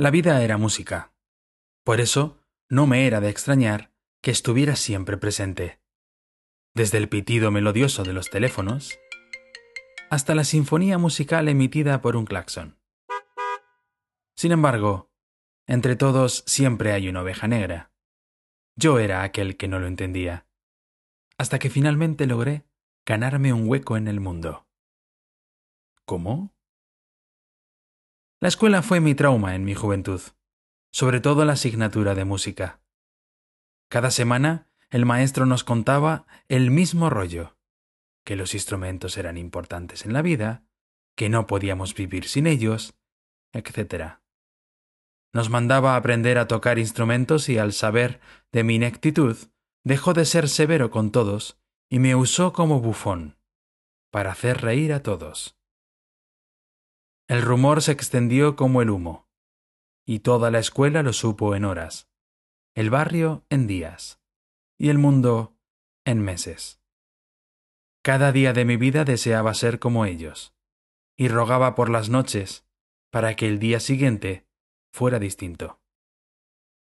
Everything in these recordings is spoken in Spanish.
La vida era música. Por eso no me era de extrañar que estuviera siempre presente. Desde el pitido melodioso de los teléfonos hasta la sinfonía musical emitida por un claxon. Sin embargo, entre todos siempre hay una oveja negra. Yo era aquel que no lo entendía, hasta que finalmente logré ganarme un hueco en el mundo. ¿Cómo? La escuela fue mi trauma en mi juventud, sobre todo la asignatura de música. Cada semana el maestro nos contaba el mismo rollo, que los instrumentos eran importantes en la vida, que no podíamos vivir sin ellos, etc. Nos mandaba aprender a tocar instrumentos y al saber de mi ineptitud, dejó de ser severo con todos y me usó como bufón, para hacer reír a todos. El rumor se extendió como el humo, y toda la escuela lo supo en horas, el barrio en días, y el mundo en meses. Cada día de mi vida deseaba ser como ellos, y rogaba por las noches para que el día siguiente fuera distinto.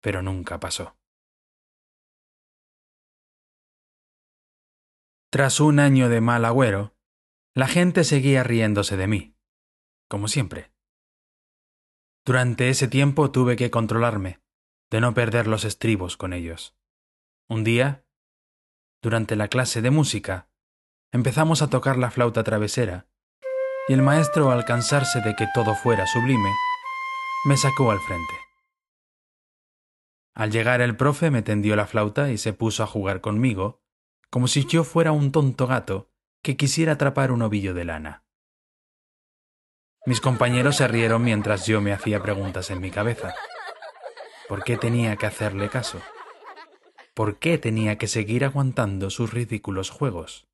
Pero nunca pasó. Tras un año de mal agüero, la gente seguía riéndose de mí como siempre. Durante ese tiempo tuve que controlarme, de no perder los estribos con ellos. Un día, durante la clase de música, empezamos a tocar la flauta travesera, y el maestro, al cansarse de que todo fuera sublime, me sacó al frente. Al llegar el profe me tendió la flauta y se puso a jugar conmigo, como si yo fuera un tonto gato que quisiera atrapar un ovillo de lana. Mis compañeros se rieron mientras yo me hacía preguntas en mi cabeza. ¿Por qué tenía que hacerle caso? ¿Por qué tenía que seguir aguantando sus ridículos juegos?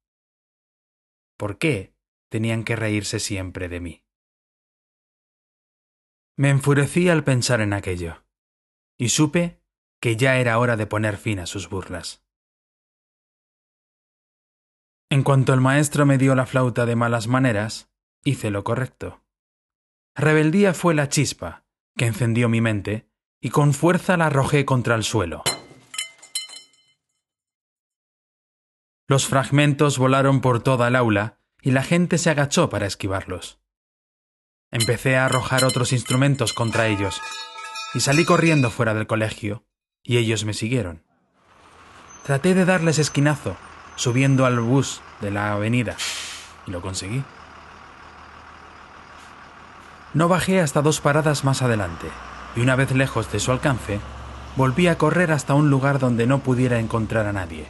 ¿Por qué tenían que reírse siempre de mí? Me enfurecí al pensar en aquello, y supe que ya era hora de poner fin a sus burlas. En cuanto el maestro me dio la flauta de malas maneras, hice lo correcto. Rebeldía fue la chispa que encendió mi mente y con fuerza la arrojé contra el suelo. Los fragmentos volaron por toda el aula y la gente se agachó para esquivarlos. Empecé a arrojar otros instrumentos contra ellos y salí corriendo fuera del colegio y ellos me siguieron. Traté de darles esquinazo subiendo al bus de la avenida y lo conseguí. No bajé hasta dos paradas más adelante, y una vez lejos de su alcance, volví a correr hasta un lugar donde no pudiera encontrar a nadie,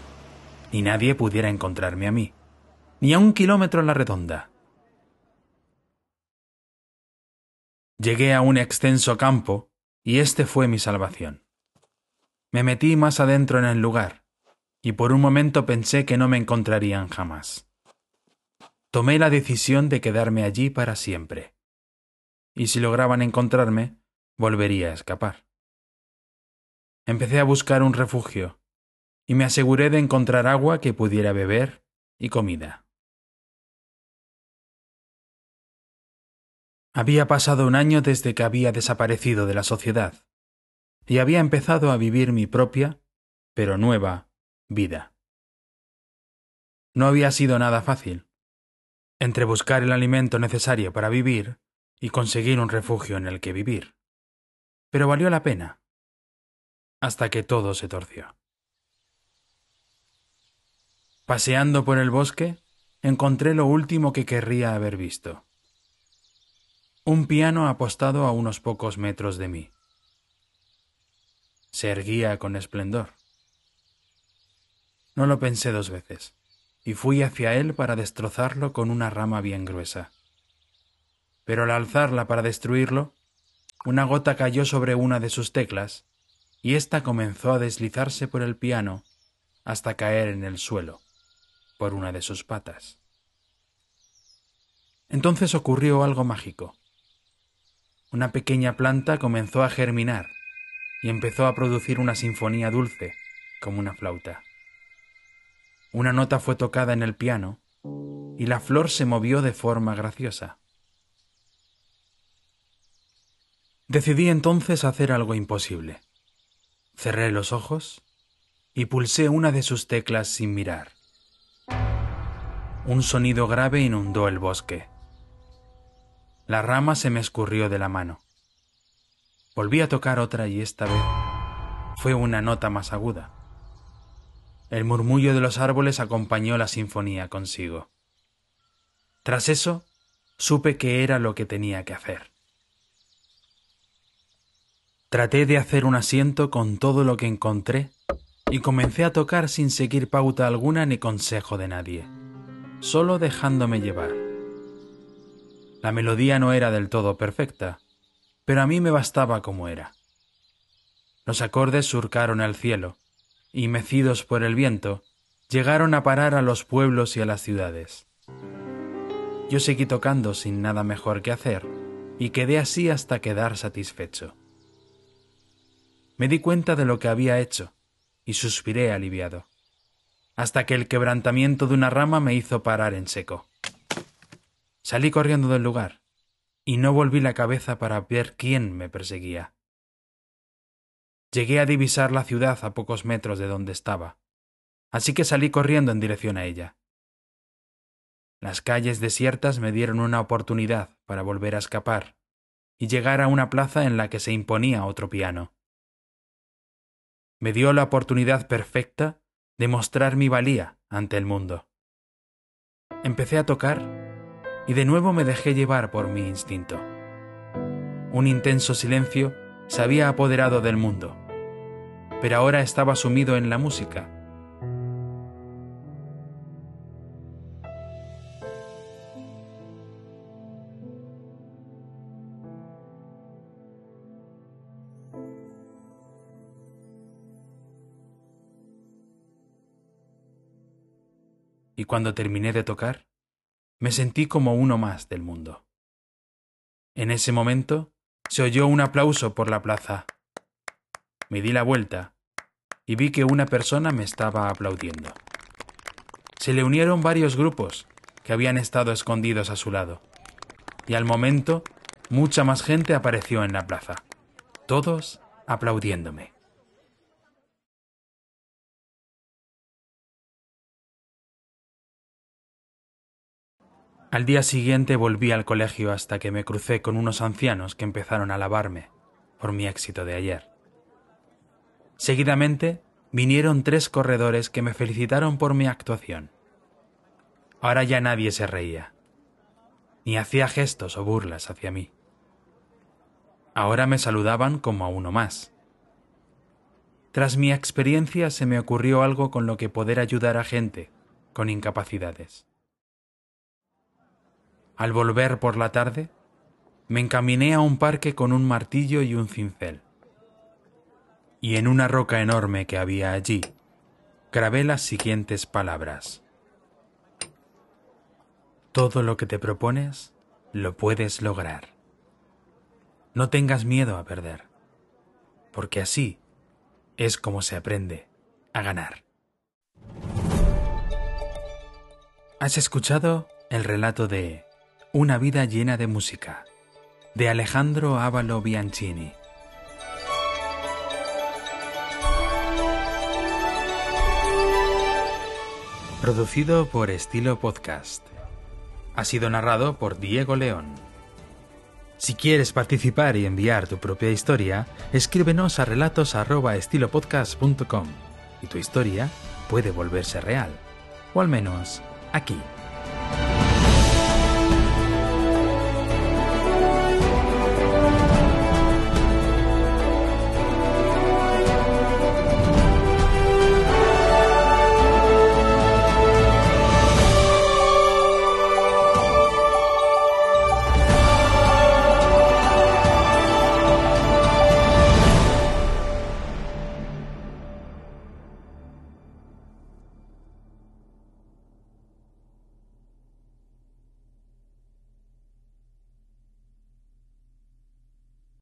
ni nadie pudiera encontrarme a mí, ni a un kilómetro en la redonda. Llegué a un extenso campo, y este fue mi salvación. Me metí más adentro en el lugar, y por un momento pensé que no me encontrarían jamás. Tomé la decisión de quedarme allí para siempre y si lograban encontrarme, volvería a escapar. Empecé a buscar un refugio, y me aseguré de encontrar agua que pudiera beber y comida. Había pasado un año desde que había desaparecido de la sociedad, y había empezado a vivir mi propia, pero nueva, vida. No había sido nada fácil. Entre buscar el alimento necesario para vivir y conseguir un refugio en el que vivir. Pero valió la pena, hasta que todo se torció. Paseando por el bosque, encontré lo último que querría haber visto. Un piano apostado a unos pocos metros de mí. Se erguía con esplendor. No lo pensé dos veces, y fui hacia él para destrozarlo con una rama bien gruesa pero al alzarla para destruirlo, una gota cayó sobre una de sus teclas, y ésta comenzó a deslizarse por el piano hasta caer en el suelo, por una de sus patas. Entonces ocurrió algo mágico. Una pequeña planta comenzó a germinar y empezó a producir una sinfonía dulce, como una flauta. Una nota fue tocada en el piano y la flor se movió de forma graciosa. Decidí entonces hacer algo imposible. Cerré los ojos y pulsé una de sus teclas sin mirar. Un sonido grave inundó el bosque. La rama se me escurrió de la mano. Volví a tocar otra y esta vez fue una nota más aguda. El murmullo de los árboles acompañó la sinfonía consigo. Tras eso, supe que era lo que tenía que hacer. Traté de hacer un asiento con todo lo que encontré y comencé a tocar sin seguir pauta alguna ni consejo de nadie, solo dejándome llevar. La melodía no era del todo perfecta, pero a mí me bastaba como era. Los acordes surcaron el cielo, y mecidos por el viento, llegaron a parar a los pueblos y a las ciudades. Yo seguí tocando sin nada mejor que hacer, y quedé así hasta quedar satisfecho. Me di cuenta de lo que había hecho, y suspiré aliviado, hasta que el quebrantamiento de una rama me hizo parar en seco. Salí corriendo del lugar y no volví la cabeza para ver quién me perseguía. Llegué a divisar la ciudad a pocos metros de donde estaba, así que salí corriendo en dirección a ella. Las calles desiertas me dieron una oportunidad para volver a escapar y llegar a una plaza en la que se imponía otro piano. Me dio la oportunidad perfecta de mostrar mi valía ante el mundo. Empecé a tocar y de nuevo me dejé llevar por mi instinto. Un intenso silencio se había apoderado del mundo, pero ahora estaba sumido en la música. Y cuando terminé de tocar, me sentí como uno más del mundo. En ese momento se oyó un aplauso por la plaza. Me di la vuelta y vi que una persona me estaba aplaudiendo. Se le unieron varios grupos que habían estado escondidos a su lado, y al momento mucha más gente apareció en la plaza, todos aplaudiéndome. Al día siguiente volví al colegio hasta que me crucé con unos ancianos que empezaron a alabarme por mi éxito de ayer. Seguidamente vinieron tres corredores que me felicitaron por mi actuación. Ahora ya nadie se reía, ni hacía gestos o burlas hacia mí. Ahora me saludaban como a uno más. Tras mi experiencia se me ocurrió algo con lo que poder ayudar a gente con incapacidades. Al volver por la tarde, me encaminé a un parque con un martillo y un cincel. Y en una roca enorme que había allí, grabé las siguientes palabras. Todo lo que te propones, lo puedes lograr. No tengas miedo a perder, porque así es como se aprende a ganar. ¿Has escuchado el relato de una vida llena de música, de Alejandro Ávalo Bianchini. Producido por Estilo Podcast. Ha sido narrado por Diego León. Si quieres participar y enviar tu propia historia, escríbenos a relatos@estilopodcast.com y tu historia puede volverse real, o al menos aquí